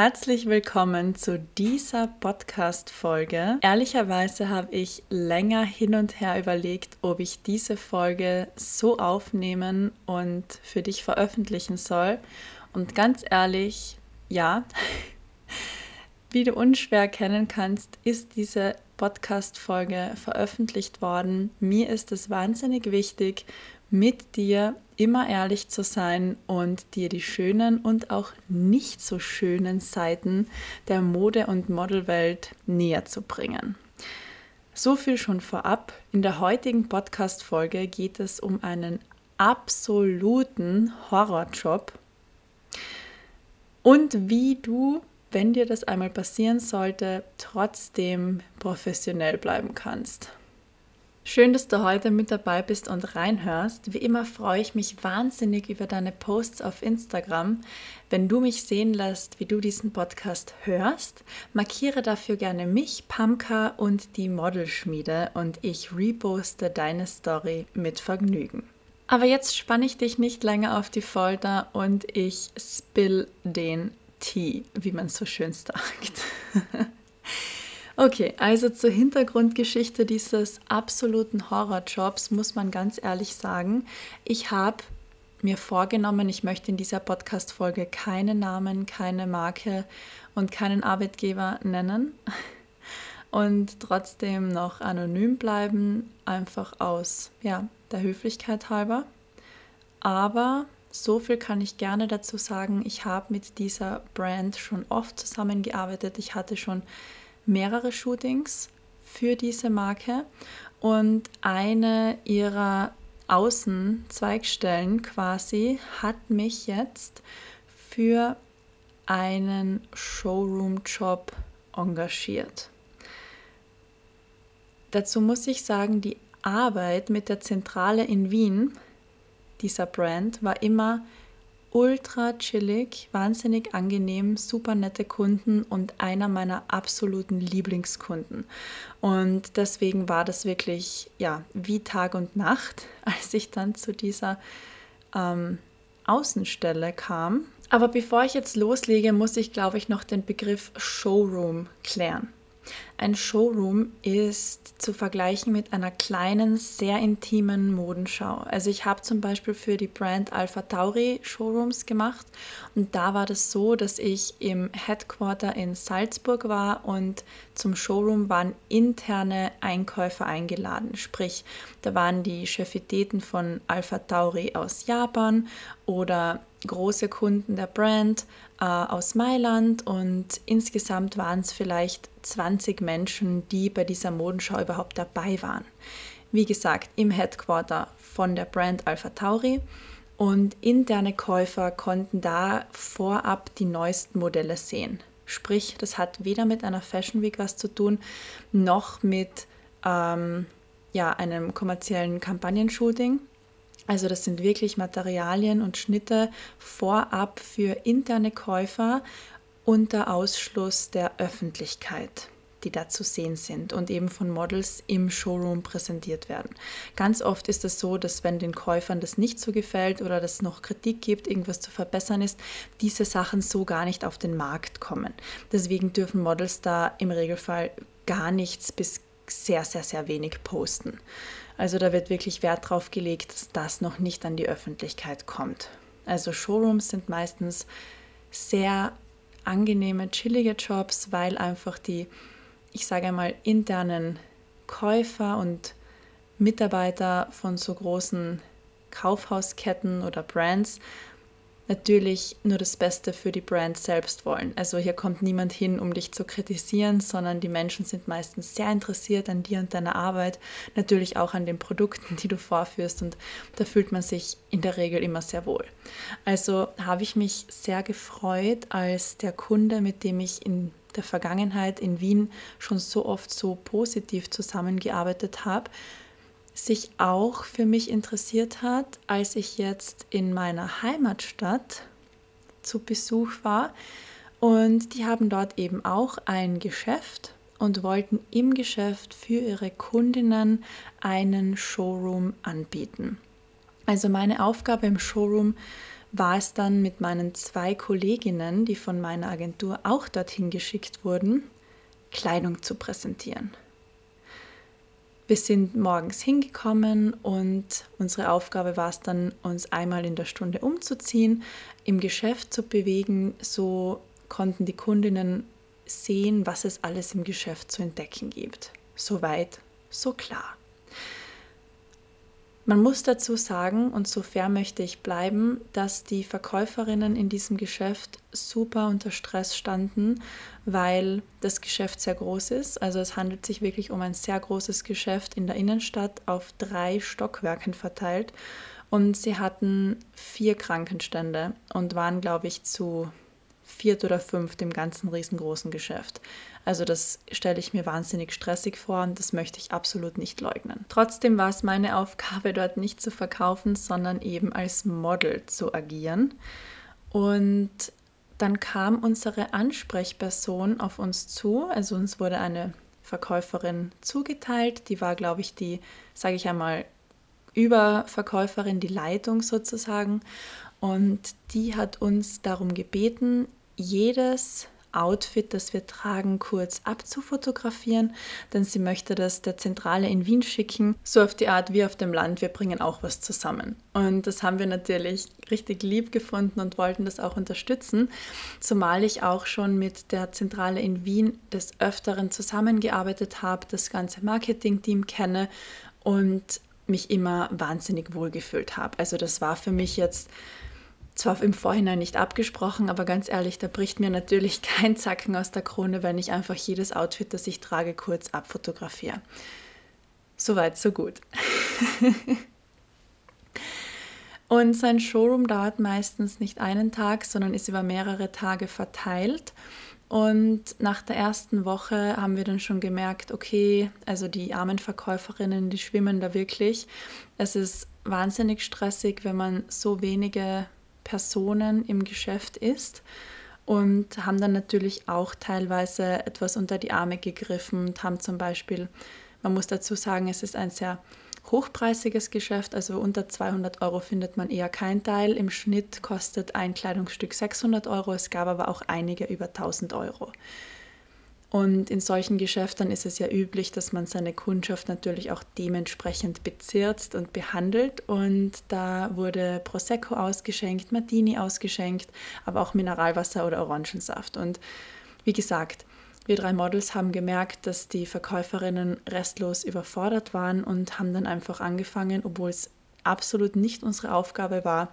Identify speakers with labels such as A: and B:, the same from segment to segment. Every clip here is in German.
A: Herzlich willkommen zu dieser Podcast-Folge. Ehrlicherweise habe ich länger hin und her überlegt, ob ich diese Folge so aufnehmen und für dich veröffentlichen soll. Und ganz ehrlich, ja, wie du unschwer erkennen kannst, ist diese Podcast-Folge veröffentlicht worden. Mir ist es wahnsinnig wichtig, mit dir immer ehrlich zu sein und dir die schönen und auch nicht so schönen Seiten der Mode- und Modelwelt näher zu bringen. So viel schon vorab. In der heutigen Podcast-Folge geht es um einen absoluten Horrorjob und wie du, wenn dir das einmal passieren sollte, trotzdem professionell bleiben kannst. Schön, dass du heute mit dabei bist und reinhörst. Wie immer freue ich mich wahnsinnig über deine Posts auf Instagram. Wenn du mich sehen lässt, wie du diesen Podcast hörst, markiere dafür gerne mich, Pamka und die Modelschmiede und ich reposte deine Story mit Vergnügen. Aber jetzt spanne ich dich nicht länger auf die Folter und ich spill den Tee, wie man so schön sagt. Okay, also zur Hintergrundgeschichte dieses absoluten Horrorjobs muss man ganz ehrlich sagen, ich habe mir vorgenommen, ich möchte in dieser Podcast-Folge keine Namen, keine Marke und keinen Arbeitgeber nennen und trotzdem noch anonym bleiben, einfach aus ja, der Höflichkeit halber. Aber so viel kann ich gerne dazu sagen, ich habe mit dieser Brand schon oft zusammengearbeitet. Ich hatte schon mehrere Shootings für diese Marke und eine ihrer Außenzweigstellen quasi hat mich jetzt für einen Showroom-Job engagiert. Dazu muss ich sagen, die Arbeit mit der Zentrale in Wien dieser Brand war immer ultra chillig, wahnsinnig angenehm, super nette Kunden und einer meiner absoluten Lieblingskunden. Und deswegen war das wirklich ja wie Tag und Nacht, als ich dann zu dieser ähm, Außenstelle kam. Aber bevor ich jetzt loslege, muss ich, glaube ich, noch den Begriff Showroom klären. Ein Showroom ist zu vergleichen mit einer kleinen, sehr intimen Modenschau. Also ich habe zum Beispiel für die Brand Alpha Tauri Showrooms gemacht und da war das so, dass ich im Headquarter in Salzburg war und zum Showroom waren interne Einkäufer eingeladen. Sprich, da waren die Chefitäten von Alpha Tauri aus Japan oder große Kunden der Brand äh, aus Mailand und insgesamt waren es vielleicht 20 Menschen, die bei dieser Modenschau überhaupt dabei waren. Wie gesagt, im Headquarter von der Brand Alpha Tauri und interne Käufer konnten da vorab die neuesten Modelle sehen. Sprich, das hat weder mit einer Fashion Week was zu tun, noch mit ähm, ja, einem kommerziellen Kampagnenshooting. Also das sind wirklich Materialien und Schnitte vorab für interne Käufer unter Ausschluss der Öffentlichkeit die da zu sehen sind und eben von Models im Showroom präsentiert werden. Ganz oft ist es so, dass wenn den Käufern das nicht so gefällt oder das noch Kritik gibt, irgendwas zu verbessern ist, diese Sachen so gar nicht auf den Markt kommen. Deswegen dürfen Models da im Regelfall gar nichts bis sehr, sehr, sehr wenig posten. Also da wird wirklich Wert drauf gelegt, dass das noch nicht an die Öffentlichkeit kommt. Also Showrooms sind meistens sehr angenehme, chillige Jobs, weil einfach die, ich sage einmal, internen Käufer und Mitarbeiter von so großen Kaufhausketten oder Brands natürlich nur das Beste für die Brand selbst wollen. Also hier kommt niemand hin, um dich zu kritisieren, sondern die Menschen sind meistens sehr interessiert an dir und deiner Arbeit, natürlich auch an den Produkten, die du vorführst und da fühlt man sich in der Regel immer sehr wohl. Also habe ich mich sehr gefreut, als der Kunde, mit dem ich in der Vergangenheit in Wien schon so oft so positiv zusammengearbeitet habe, sich auch für mich interessiert hat, als ich jetzt in meiner Heimatstadt zu Besuch war. Und die haben dort eben auch ein Geschäft und wollten im Geschäft für ihre Kundinnen einen Showroom anbieten. Also meine Aufgabe im Showroom war es dann mit meinen zwei Kolleginnen, die von meiner Agentur auch dorthin geschickt wurden, Kleidung zu präsentieren. Wir sind morgens hingekommen und unsere Aufgabe war es dann, uns einmal in der Stunde umzuziehen, im Geschäft zu bewegen. So konnten die Kundinnen sehen, was es alles im Geschäft zu entdecken gibt. So weit, so klar. Man muss dazu sagen, und so fair möchte ich bleiben, dass die Verkäuferinnen in diesem Geschäft super unter Stress standen, weil das Geschäft sehr groß ist. Also es handelt sich wirklich um ein sehr großes Geschäft in der Innenstadt auf drei Stockwerken verteilt. Und sie hatten vier Krankenstände und waren, glaube ich, zu viert oder fünft im ganzen riesengroßen Geschäft. Also das stelle ich mir wahnsinnig stressig vor und das möchte ich absolut nicht leugnen. Trotzdem war es meine Aufgabe, dort nicht zu verkaufen, sondern eben als Model zu agieren. Und dann kam unsere Ansprechperson auf uns zu, also uns wurde eine Verkäuferin zugeteilt, die war, glaube ich, die, sage ich einmal, Überverkäuferin, die Leitung sozusagen. Und die hat uns darum gebeten, jedes Outfit, das wir tragen, kurz abzufotografieren, denn sie möchte das der Zentrale in Wien schicken, so auf die Art wie auf dem Land, wir bringen auch was zusammen. Und das haben wir natürlich richtig lieb gefunden und wollten das auch unterstützen, zumal ich auch schon mit der Zentrale in Wien des Öfteren zusammengearbeitet habe, das ganze Marketing-Team kenne und mich immer wahnsinnig wohlgefühlt habe. Also das war für mich jetzt zwar im Vorhinein nicht abgesprochen, aber ganz ehrlich, da bricht mir natürlich kein Zacken aus der Krone, wenn ich einfach jedes Outfit, das ich trage, kurz abfotografiere. Soweit, so gut. Und sein Showroom dauert meistens nicht einen Tag, sondern ist über mehrere Tage verteilt. Und nach der ersten Woche haben wir dann schon gemerkt, okay, also die armen Verkäuferinnen, die schwimmen da wirklich. Es ist wahnsinnig stressig, wenn man so wenige Personen im Geschäft ist und haben dann natürlich auch teilweise etwas unter die Arme gegriffen und haben zum Beispiel, man muss dazu sagen, es ist ein sehr hochpreisiges Geschäft, also unter 200 Euro findet man eher kein Teil. Im Schnitt kostet ein Kleidungsstück 600 Euro, es gab aber auch einige über 1000 Euro. Und in solchen Geschäften ist es ja üblich, dass man seine Kundschaft natürlich auch dementsprechend bezirzt und behandelt. Und da wurde Prosecco ausgeschenkt, Martini ausgeschenkt, aber auch Mineralwasser oder Orangensaft. Und wie gesagt, wir drei Models haben gemerkt, dass die Verkäuferinnen restlos überfordert waren und haben dann einfach angefangen, obwohl es absolut nicht unsere Aufgabe war,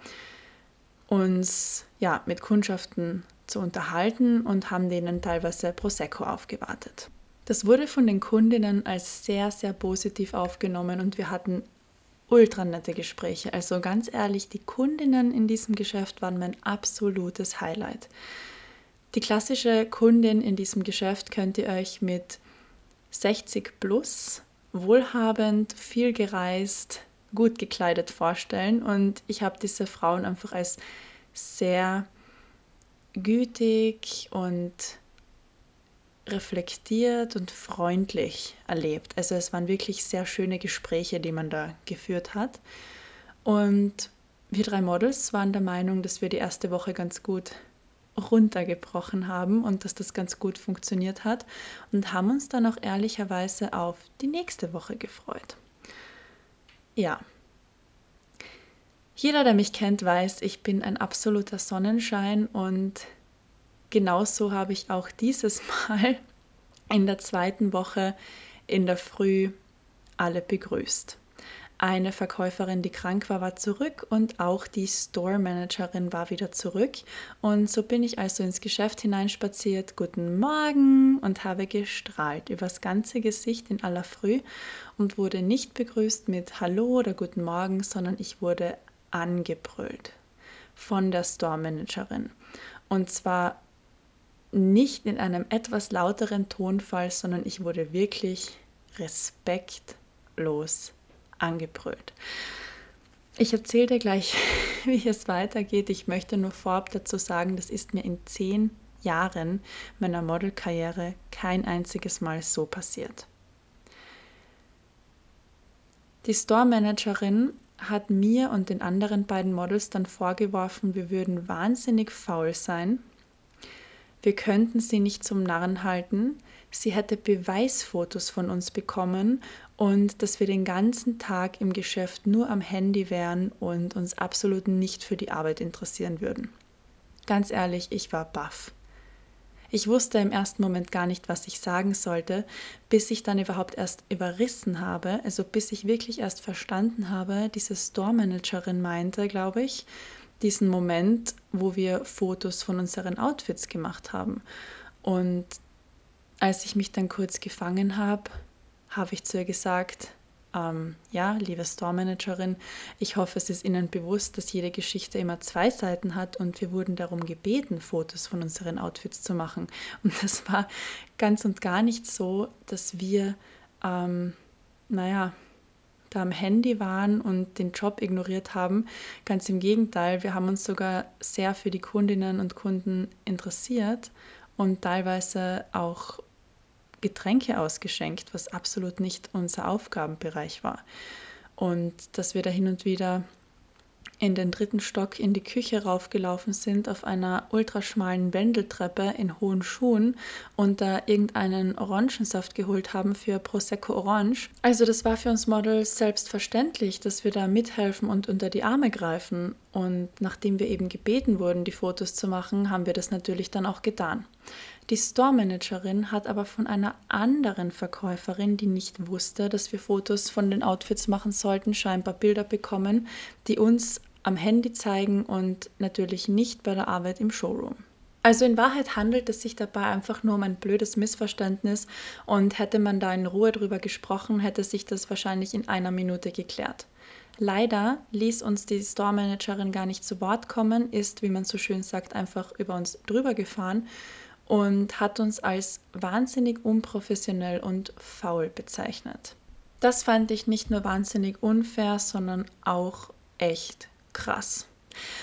A: uns ja mit Kundschaften zu unterhalten und haben denen teilweise Prosecco aufgewartet. Das wurde von den Kundinnen als sehr, sehr positiv aufgenommen und wir hatten ultra nette Gespräche. Also ganz ehrlich, die Kundinnen in diesem Geschäft waren mein absolutes Highlight. Die klassische Kundin in diesem Geschäft könnt ihr euch mit 60 plus, wohlhabend, viel gereist, gut gekleidet vorstellen. Und ich habe diese Frauen einfach als sehr gütig und reflektiert und freundlich erlebt. Also es waren wirklich sehr schöne Gespräche, die man da geführt hat. Und wir drei Models waren der Meinung, dass wir die erste Woche ganz gut runtergebrochen haben und dass das ganz gut funktioniert hat und haben uns dann auch ehrlicherweise auf die nächste Woche gefreut. Ja, jeder, der mich kennt, weiß, ich bin ein absoluter Sonnenschein und genauso habe ich auch dieses Mal in der zweiten Woche in der Früh alle begrüßt. Eine Verkäuferin, die krank war, war zurück und auch die Store Managerin war wieder zurück. Und so bin ich also ins Geschäft hineinspaziert, guten Morgen und habe gestrahlt übers ganze Gesicht in aller Früh und wurde nicht begrüßt mit Hallo oder guten Morgen, sondern ich wurde angebrüllt von der Store Managerin. Und zwar nicht in einem etwas lauteren Tonfall, sondern ich wurde wirklich respektlos angebrüllt. Ich erzähle dir gleich, wie es weitergeht. Ich möchte nur vorab dazu sagen, das ist mir in zehn Jahren meiner Modelkarriere kein einziges Mal so passiert. Die Store Managerin hat mir und den anderen beiden Models dann vorgeworfen, wir würden wahnsinnig faul sein. Wir könnten sie nicht zum Narren halten. Sie hätte Beweisfotos von uns bekommen und dass wir den ganzen Tag im Geschäft nur am Handy wären und uns absolut nicht für die Arbeit interessieren würden. Ganz ehrlich, ich war baff. Ich wusste im ersten Moment gar nicht, was ich sagen sollte, bis ich dann überhaupt erst überrissen habe, also bis ich wirklich erst verstanden habe, diese Store-Managerin meinte, glaube ich, diesen Moment, wo wir Fotos von unseren Outfits gemacht haben. Und als ich mich dann kurz gefangen habe, habe ich zu ihr gesagt, ähm, ja, liebe Store-Managerin, ich hoffe, es ist Ihnen bewusst, dass jede Geschichte immer zwei Seiten hat und wir wurden darum gebeten, Fotos von unseren Outfits zu machen. Und das war ganz und gar nicht so, dass wir, ähm, naja, da am Handy waren und den Job ignoriert haben. Ganz im Gegenteil, wir haben uns sogar sehr für die Kundinnen und Kunden interessiert und teilweise auch Getränke ausgeschenkt, was absolut nicht unser Aufgabenbereich war. Und dass wir da hin und wieder in den dritten Stock in die Küche raufgelaufen sind auf einer ultraschmalen Wendeltreppe in hohen Schuhen und da irgendeinen Orangensaft geholt haben für Prosecco Orange. Also das war für uns Models selbstverständlich, dass wir da mithelfen und unter die Arme greifen. Und nachdem wir eben gebeten wurden, die Fotos zu machen, haben wir das natürlich dann auch getan. Die Store-Managerin hat aber von einer anderen Verkäuferin, die nicht wusste, dass wir Fotos von den Outfits machen sollten, scheinbar Bilder bekommen, die uns am Handy zeigen und natürlich nicht bei der Arbeit im Showroom. Also in Wahrheit handelt es sich dabei einfach nur um ein blödes Missverständnis und hätte man da in Ruhe drüber gesprochen, hätte sich das wahrscheinlich in einer Minute geklärt. Leider ließ uns die Store Managerin gar nicht zu Wort kommen, ist, wie man so schön sagt, einfach über uns drüber gefahren und hat uns als wahnsinnig unprofessionell und faul bezeichnet. Das fand ich nicht nur wahnsinnig unfair, sondern auch echt krass.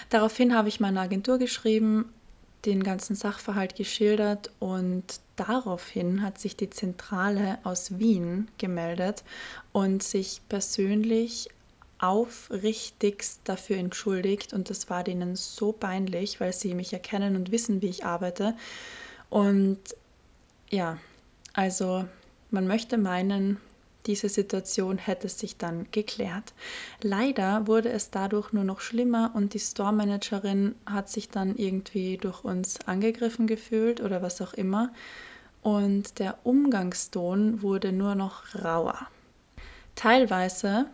A: Daraufhin habe ich meiner Agentur geschrieben, den ganzen Sachverhalt geschildert und daraufhin hat sich die Zentrale aus Wien gemeldet und sich persönlich aufrichtigst dafür entschuldigt und das war denen so peinlich, weil sie mich erkennen und wissen, wie ich arbeite und ja, also man möchte meinen, diese Situation hätte sich dann geklärt. Leider wurde es dadurch nur noch schlimmer und die Store-Managerin hat sich dann irgendwie durch uns angegriffen gefühlt oder was auch immer. Und der Umgangston wurde nur noch rauer. Teilweise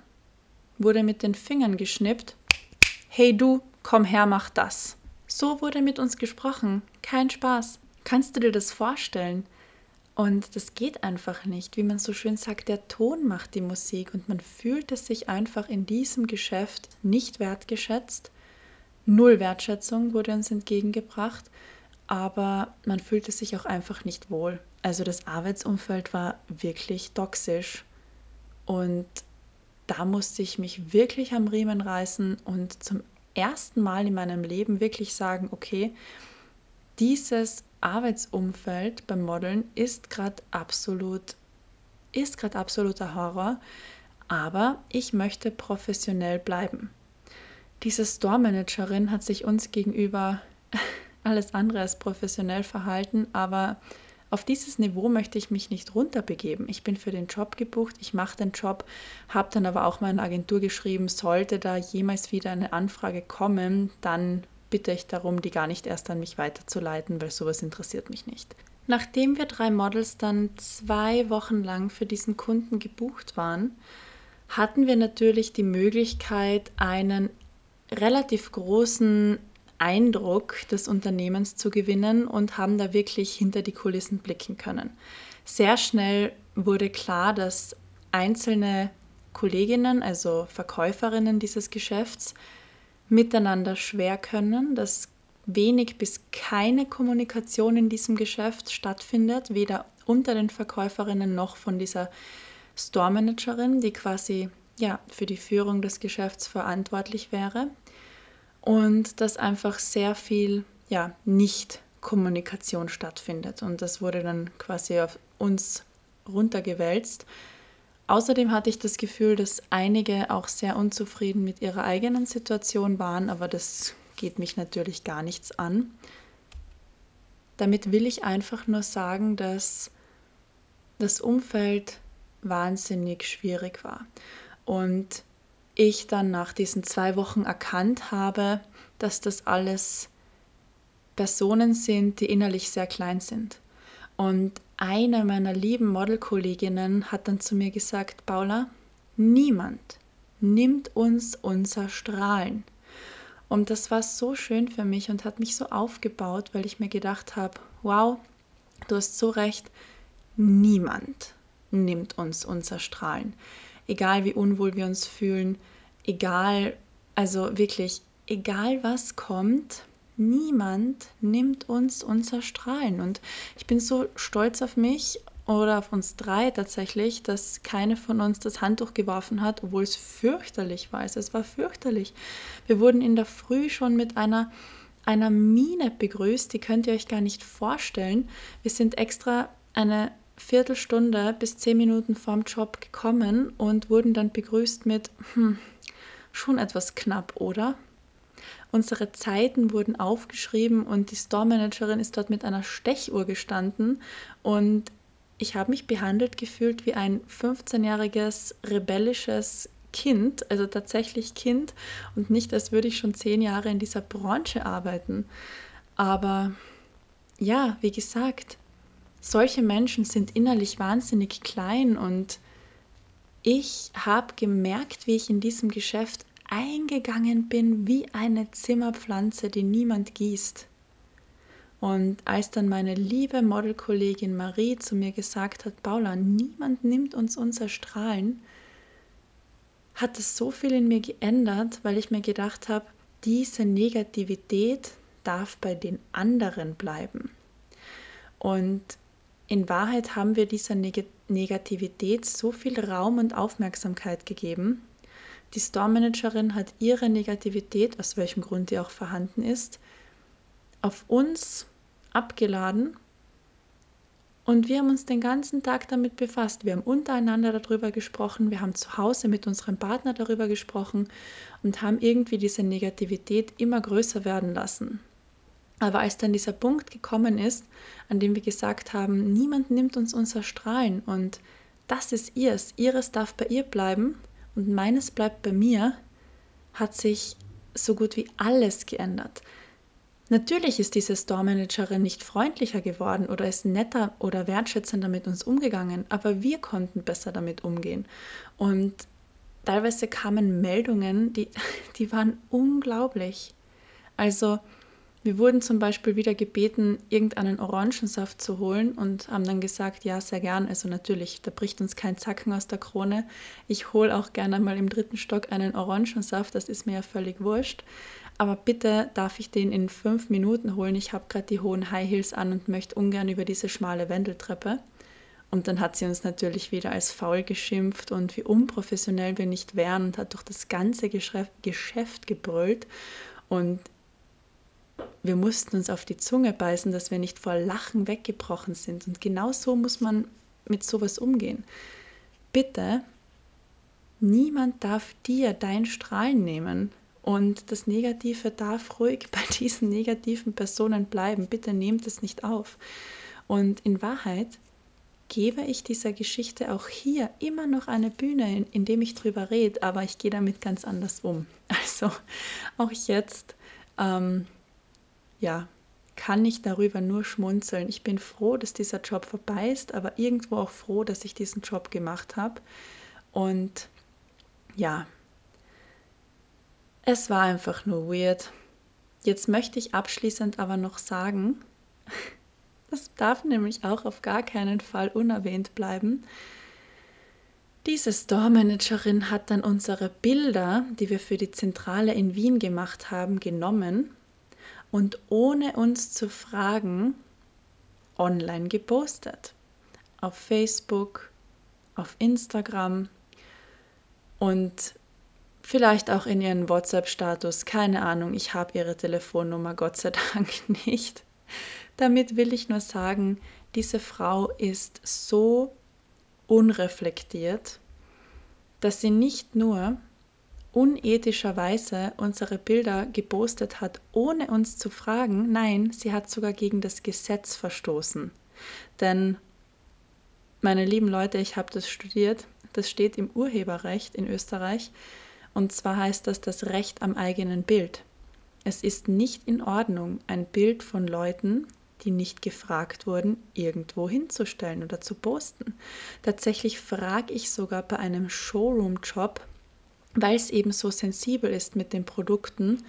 A: wurde mit den Fingern geschnippt. Hey du, komm her, mach das. So wurde mit uns gesprochen. Kein Spaß. Kannst du dir das vorstellen? Und das geht einfach nicht. Wie man so schön sagt, der Ton macht die Musik und man fühlt es sich einfach in diesem Geschäft nicht wertgeschätzt. Null Wertschätzung wurde uns entgegengebracht, aber man fühlte sich auch einfach nicht wohl. Also das Arbeitsumfeld war wirklich toxisch und da musste ich mich wirklich am Riemen reißen und zum ersten Mal in meinem Leben wirklich sagen, okay, dieses Arbeitsumfeld beim Modeln ist gerade absolut, ist gerade absoluter Horror, aber ich möchte professionell bleiben. Diese Store-Managerin hat sich uns gegenüber alles andere als professionell verhalten, aber auf dieses Niveau möchte ich mich nicht runterbegeben. Ich bin für den Job gebucht, ich mache den Job, habe dann aber auch meiner Agentur geschrieben, sollte da jemals wieder eine Anfrage kommen, dann bitte ich darum, die gar nicht erst an mich weiterzuleiten, weil sowas interessiert mich nicht. Nachdem wir drei Models dann zwei Wochen lang für diesen Kunden gebucht waren, hatten wir natürlich die Möglichkeit, einen relativ großen Eindruck des Unternehmens zu gewinnen und haben da wirklich hinter die Kulissen blicken können. Sehr schnell wurde klar, dass einzelne Kolleginnen, also Verkäuferinnen dieses Geschäfts, miteinander schwer können, dass wenig bis keine Kommunikation in diesem Geschäft stattfindet, weder unter den Verkäuferinnen noch von dieser Store Managerin, die quasi ja, für die Führung des Geschäfts verantwortlich wäre. Und dass einfach sehr viel ja, Nicht-Kommunikation stattfindet. Und das wurde dann quasi auf uns runtergewälzt. Außerdem hatte ich das Gefühl, dass einige auch sehr unzufrieden mit ihrer eigenen Situation waren, aber das geht mich natürlich gar nichts an. Damit will ich einfach nur sagen, dass das Umfeld wahnsinnig schwierig war. Und ich dann nach diesen zwei Wochen erkannt habe, dass das alles Personen sind, die innerlich sehr klein sind. Und eine meiner lieben Modelkolleginnen hat dann zu mir gesagt, Paula, niemand nimmt uns unser Strahlen. Und das war so schön für mich und hat mich so aufgebaut, weil ich mir gedacht habe, wow, du hast so recht, niemand nimmt uns unser Strahlen. Egal wie unwohl wir uns fühlen, egal, also wirklich, egal was kommt, niemand nimmt uns unser Strahlen. Und ich bin so stolz auf mich oder auf uns drei tatsächlich, dass keine von uns das Handtuch geworfen hat, obwohl es fürchterlich war. Es war fürchterlich. Wir wurden in der Früh schon mit einer, einer Mine begrüßt, die könnt ihr euch gar nicht vorstellen. Wir sind extra eine Viertelstunde bis zehn Minuten vorm Job gekommen und wurden dann begrüßt mit, hm, schon etwas knapp, oder? Unsere Zeiten wurden aufgeschrieben und die Store Managerin ist dort mit einer Stechuhr gestanden und ich habe mich behandelt gefühlt wie ein 15-jähriges rebellisches Kind, also tatsächlich Kind und nicht, als würde ich schon zehn Jahre in dieser Branche arbeiten. Aber ja, wie gesagt, solche Menschen sind innerlich wahnsinnig klein und ich habe gemerkt, wie ich in diesem Geschäft eingegangen bin wie eine Zimmerpflanze, die niemand gießt. Und als dann meine liebe Modelkollegin Marie zu mir gesagt hat, Paula, niemand nimmt uns unser Strahlen, hat es so viel in mir geändert, weil ich mir gedacht habe, diese Negativität darf bei den anderen bleiben. Und in Wahrheit haben wir dieser Neg Negativität so viel Raum und Aufmerksamkeit gegeben. Die Store Managerin hat ihre Negativität, aus welchem Grund die auch vorhanden ist, auf uns abgeladen und wir haben uns den ganzen Tag damit befasst. Wir haben untereinander darüber gesprochen, wir haben zu Hause mit unserem Partner darüber gesprochen und haben irgendwie diese Negativität immer größer werden lassen. Aber als dann dieser Punkt gekommen ist, an dem wir gesagt haben, niemand nimmt uns unser Strahlen und das ist ihrs, ihres darf bei ihr bleiben und meines bleibt bei mir, hat sich so gut wie alles geändert. Natürlich ist diese Store-Managerin nicht freundlicher geworden oder ist netter oder wertschätzender mit uns umgegangen, aber wir konnten besser damit umgehen. Und teilweise kamen Meldungen, die, die waren unglaublich. Also, wir wurden zum Beispiel wieder gebeten, irgendeinen Orangensaft zu holen und haben dann gesagt, ja, sehr gern. Also natürlich, da bricht uns kein Zacken aus der Krone. Ich hole auch gerne mal im dritten Stock einen Orangensaft, das ist mir ja völlig wurscht. Aber bitte darf ich den in fünf Minuten holen. Ich habe gerade die hohen High Heels an und möchte ungern über diese schmale Wendeltreppe. Und dann hat sie uns natürlich wieder als faul geschimpft und wie unprofessionell wir nicht wären und hat durch das ganze Geschäft gebrüllt. Und wir mussten uns auf die Zunge beißen, dass wir nicht vor Lachen weggebrochen sind. Und genau so muss man mit sowas umgehen. Bitte, niemand darf dir dein Strahlen nehmen. Und das Negative darf ruhig bei diesen negativen Personen bleiben. Bitte nehmt es nicht auf. Und in Wahrheit gebe ich dieser Geschichte auch hier immer noch eine Bühne, in, indem ich drüber rede, aber ich gehe damit ganz anders um. Also auch jetzt ähm, ja, kann ich darüber nur schmunzeln. Ich bin froh, dass dieser Job vorbei ist, aber irgendwo auch froh, dass ich diesen Job gemacht habe. Und ja, es war einfach nur weird. Jetzt möchte ich abschließend aber noch sagen, das darf nämlich auch auf gar keinen Fall unerwähnt bleiben. Diese Store-Managerin hat dann unsere Bilder, die wir für die Zentrale in Wien gemacht haben, genommen und ohne uns zu fragen online gepostet. Auf Facebook, auf Instagram und vielleicht auch in ihren WhatsApp-Status. Keine Ahnung, ich habe ihre Telefonnummer, Gott sei Dank nicht. Damit will ich nur sagen, diese Frau ist so unreflektiert, dass sie nicht nur unethischerweise unsere Bilder gepostet hat, ohne uns zu fragen. Nein, sie hat sogar gegen das Gesetz verstoßen. Denn, meine lieben Leute, ich habe das studiert, das steht im Urheberrecht in Österreich. Und zwar heißt das das Recht am eigenen Bild. Es ist nicht in Ordnung, ein Bild von Leuten, die nicht gefragt wurden, irgendwo hinzustellen oder zu posten. Tatsächlich frage ich sogar bei einem Showroom-Job, weil es eben so sensibel ist mit den Produkten,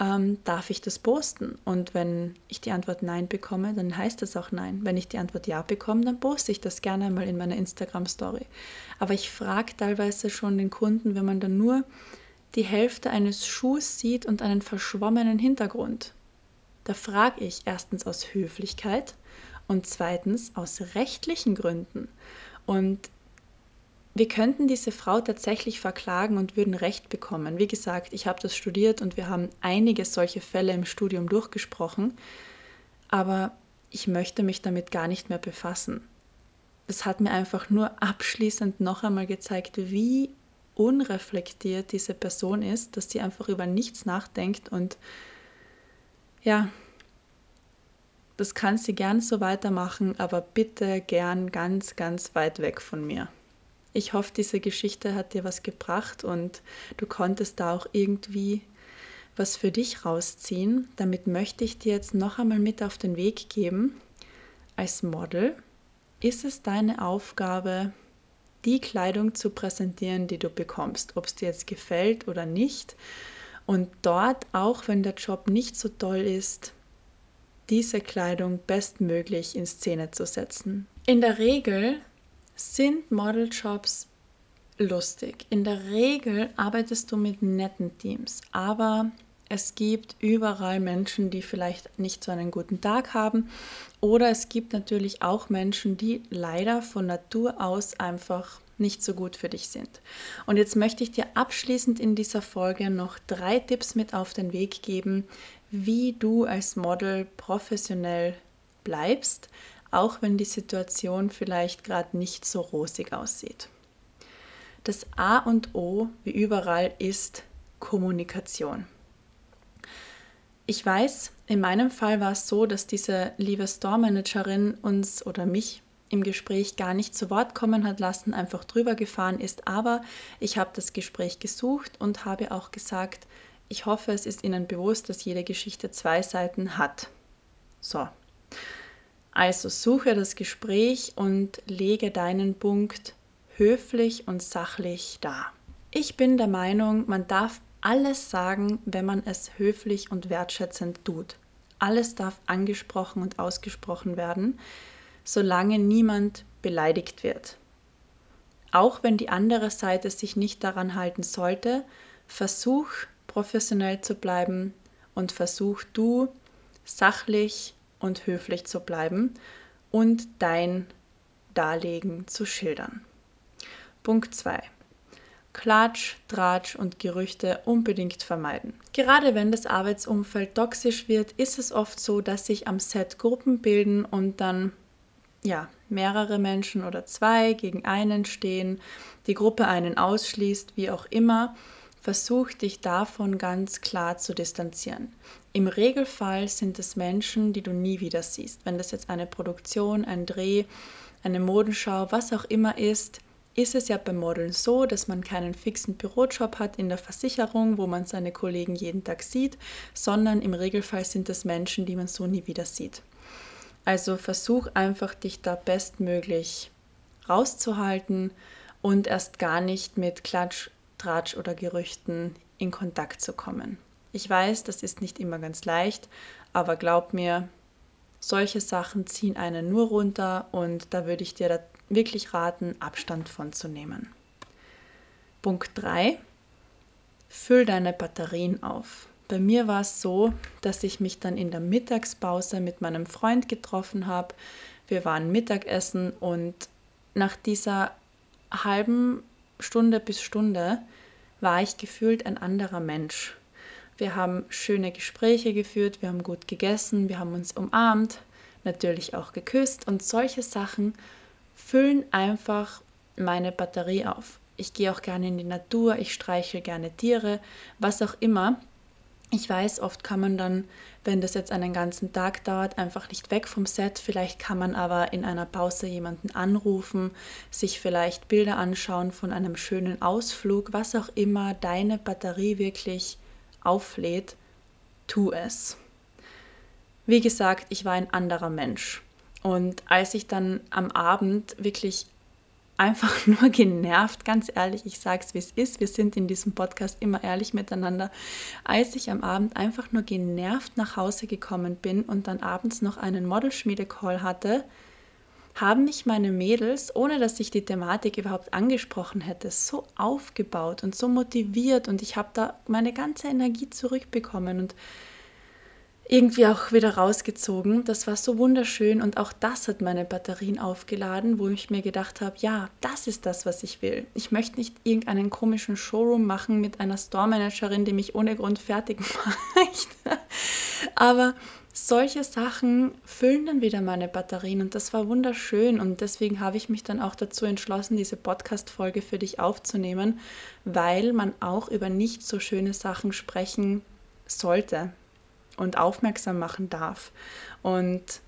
A: ähm, darf ich das posten? Und wenn ich die Antwort Nein bekomme, dann heißt das auch Nein. Wenn ich die Antwort Ja bekomme, dann poste ich das gerne mal in meiner Instagram-Story. Aber ich frage teilweise schon den Kunden, wenn man dann nur die Hälfte eines Schuhs sieht und einen verschwommenen Hintergrund. Da frage ich erstens aus Höflichkeit und zweitens aus rechtlichen Gründen. Und wir könnten diese Frau tatsächlich verklagen und würden Recht bekommen. Wie gesagt, ich habe das studiert und wir haben einige solche Fälle im Studium durchgesprochen, aber ich möchte mich damit gar nicht mehr befassen. Es hat mir einfach nur abschließend noch einmal gezeigt, wie unreflektiert diese Person ist, dass sie einfach über nichts nachdenkt und ja, das kann sie gern so weitermachen, aber bitte gern ganz, ganz weit weg von mir. Ich hoffe, diese Geschichte hat dir was gebracht und du konntest da auch irgendwie was für dich rausziehen. Damit möchte ich dir jetzt noch einmal mit auf den Weg geben. Als Model ist es deine Aufgabe, die Kleidung zu präsentieren, die du bekommst, ob es dir jetzt gefällt oder nicht. Und dort, auch wenn der Job nicht so toll ist, diese Kleidung bestmöglich in Szene zu setzen. In der Regel sind Modeljobs lustig. In der Regel arbeitest du mit netten Teams, aber es gibt überall Menschen, die vielleicht nicht so einen guten Tag haben. Oder es gibt natürlich auch Menschen, die leider von Natur aus einfach nicht so gut für dich sind. Und jetzt möchte ich dir abschließend in dieser Folge noch drei Tipps mit auf den Weg geben, wie du als Model professionell bleibst, auch wenn die Situation vielleicht gerade nicht so rosig aussieht. Das A und O, wie überall, ist Kommunikation. Ich weiß, in meinem Fall war es so, dass diese liebe Store-Managerin uns oder mich im Gespräch gar nicht zu Wort kommen hat lassen, einfach drüber gefahren ist. Aber ich habe das Gespräch gesucht und habe auch gesagt, ich hoffe, es ist Ihnen bewusst, dass jede Geschichte zwei Seiten hat. So, also suche das Gespräch und lege deinen Punkt höflich und sachlich dar. Ich bin der Meinung, man darf alles sagen, wenn man es höflich und wertschätzend tut. Alles darf angesprochen und ausgesprochen werden, solange niemand beleidigt wird. Auch wenn die andere Seite sich nicht daran halten sollte, versuch professionell zu bleiben und versuch du sachlich und höflich zu bleiben und dein Darlegen zu schildern. Punkt 2. Klatsch, Tratsch und Gerüchte unbedingt vermeiden. Gerade wenn das Arbeitsumfeld toxisch wird, ist es oft so, dass sich am Set Gruppen bilden und dann ja, mehrere Menschen oder zwei gegen einen stehen, die Gruppe einen ausschließt, wie auch immer Versuch dich davon ganz klar zu distanzieren. Im Regelfall sind es Menschen, die du nie wieder siehst. Wenn das jetzt eine Produktion, ein Dreh, eine Modenschau, was auch immer ist, ist es ja beim Modeln so, dass man keinen fixen Bürojob hat in der Versicherung, wo man seine Kollegen jeden Tag sieht, sondern im Regelfall sind es Menschen, die man so nie wieder sieht. Also versuch einfach, dich da bestmöglich rauszuhalten und erst gar nicht mit Klatsch Tratsch oder Gerüchten in Kontakt zu kommen. Ich weiß, das ist nicht immer ganz leicht, aber glaub mir, solche Sachen ziehen einen nur runter und da würde ich dir wirklich raten, Abstand von zu nehmen. Punkt 3. Füll deine Batterien auf. bei mir war es so, dass ich mich dann in der Mittagspause mit meinem Freund getroffen habe. Wir waren Mittagessen und nach dieser halben Stunde bis Stunde war ich gefühlt ein anderer Mensch. Wir haben schöne Gespräche geführt, wir haben gut gegessen, wir haben uns umarmt, natürlich auch geküsst und solche Sachen füllen einfach meine Batterie auf. Ich gehe auch gerne in die Natur, ich streiche gerne Tiere, was auch immer. Ich weiß, oft kann man dann, wenn das jetzt einen ganzen Tag dauert, einfach nicht weg vom Set. Vielleicht kann man aber in einer Pause jemanden anrufen, sich vielleicht Bilder anschauen von einem schönen Ausflug, was auch immer deine Batterie wirklich auflädt, tu es. Wie gesagt, ich war ein anderer Mensch. Und als ich dann am Abend wirklich einfach nur genervt, ganz ehrlich, ich sage es, wie es ist, wir sind in diesem Podcast immer ehrlich miteinander, als ich am Abend einfach nur genervt nach Hause gekommen bin und dann abends noch einen Modelschmiede-Call hatte, haben mich meine Mädels, ohne dass ich die Thematik überhaupt angesprochen hätte, so aufgebaut und so motiviert. Und ich habe da meine ganze Energie zurückbekommen. Und irgendwie auch wieder rausgezogen. Das war so wunderschön und auch das hat meine Batterien aufgeladen, wo ich mir gedacht habe, ja, das ist das, was ich will. Ich möchte nicht irgendeinen komischen Showroom machen mit einer Store-Managerin, die mich ohne Grund fertig macht. Aber solche Sachen füllen dann wieder meine Batterien und das war wunderschön und deswegen habe ich mich dann auch dazu entschlossen, diese Podcast-Folge für dich aufzunehmen, weil man auch über nicht so schöne Sachen sprechen sollte und aufmerksam machen darf. Und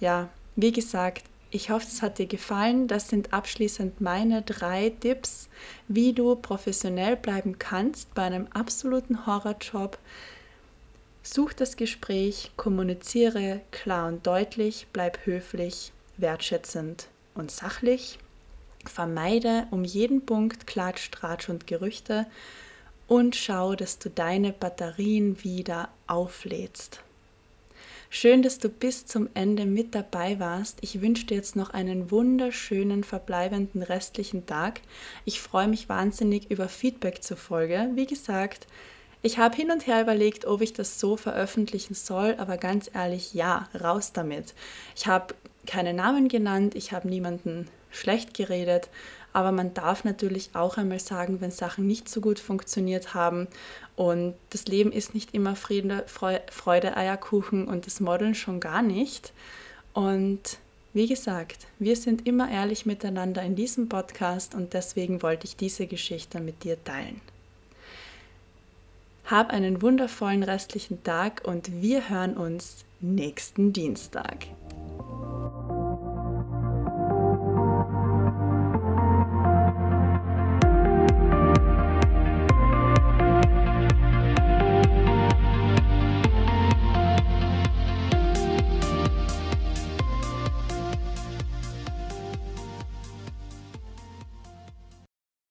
A: ja, wie gesagt, ich hoffe, es hat dir gefallen. Das sind abschließend meine drei Tipps, wie du professionell bleiben kannst bei einem absoluten Horrorjob. Such das Gespräch, kommuniziere klar und deutlich, bleib höflich, wertschätzend und sachlich. Vermeide um jeden Punkt Klatsch, Tratsch und Gerüchte und schau, dass du deine Batterien wieder auflädst. Schön, dass du bis zum Ende mit dabei warst. Ich wünsche dir jetzt noch einen wunderschönen verbleibenden restlichen Tag. Ich freue mich wahnsinnig über Feedback zur Folge. Wie gesagt, ich habe hin und her überlegt, ob ich das so veröffentlichen soll, aber ganz ehrlich, ja, raus damit. Ich habe keine Namen genannt, ich habe niemanden schlecht geredet aber man darf natürlich auch einmal sagen, wenn Sachen nicht so gut funktioniert haben. Und das Leben ist nicht immer Friede, Freude, Eierkuchen und das Modeln schon gar nicht. Und wie gesagt, wir sind immer ehrlich miteinander in diesem Podcast und deswegen wollte ich diese Geschichte mit dir teilen. Hab einen wundervollen restlichen Tag und wir hören uns nächsten Dienstag.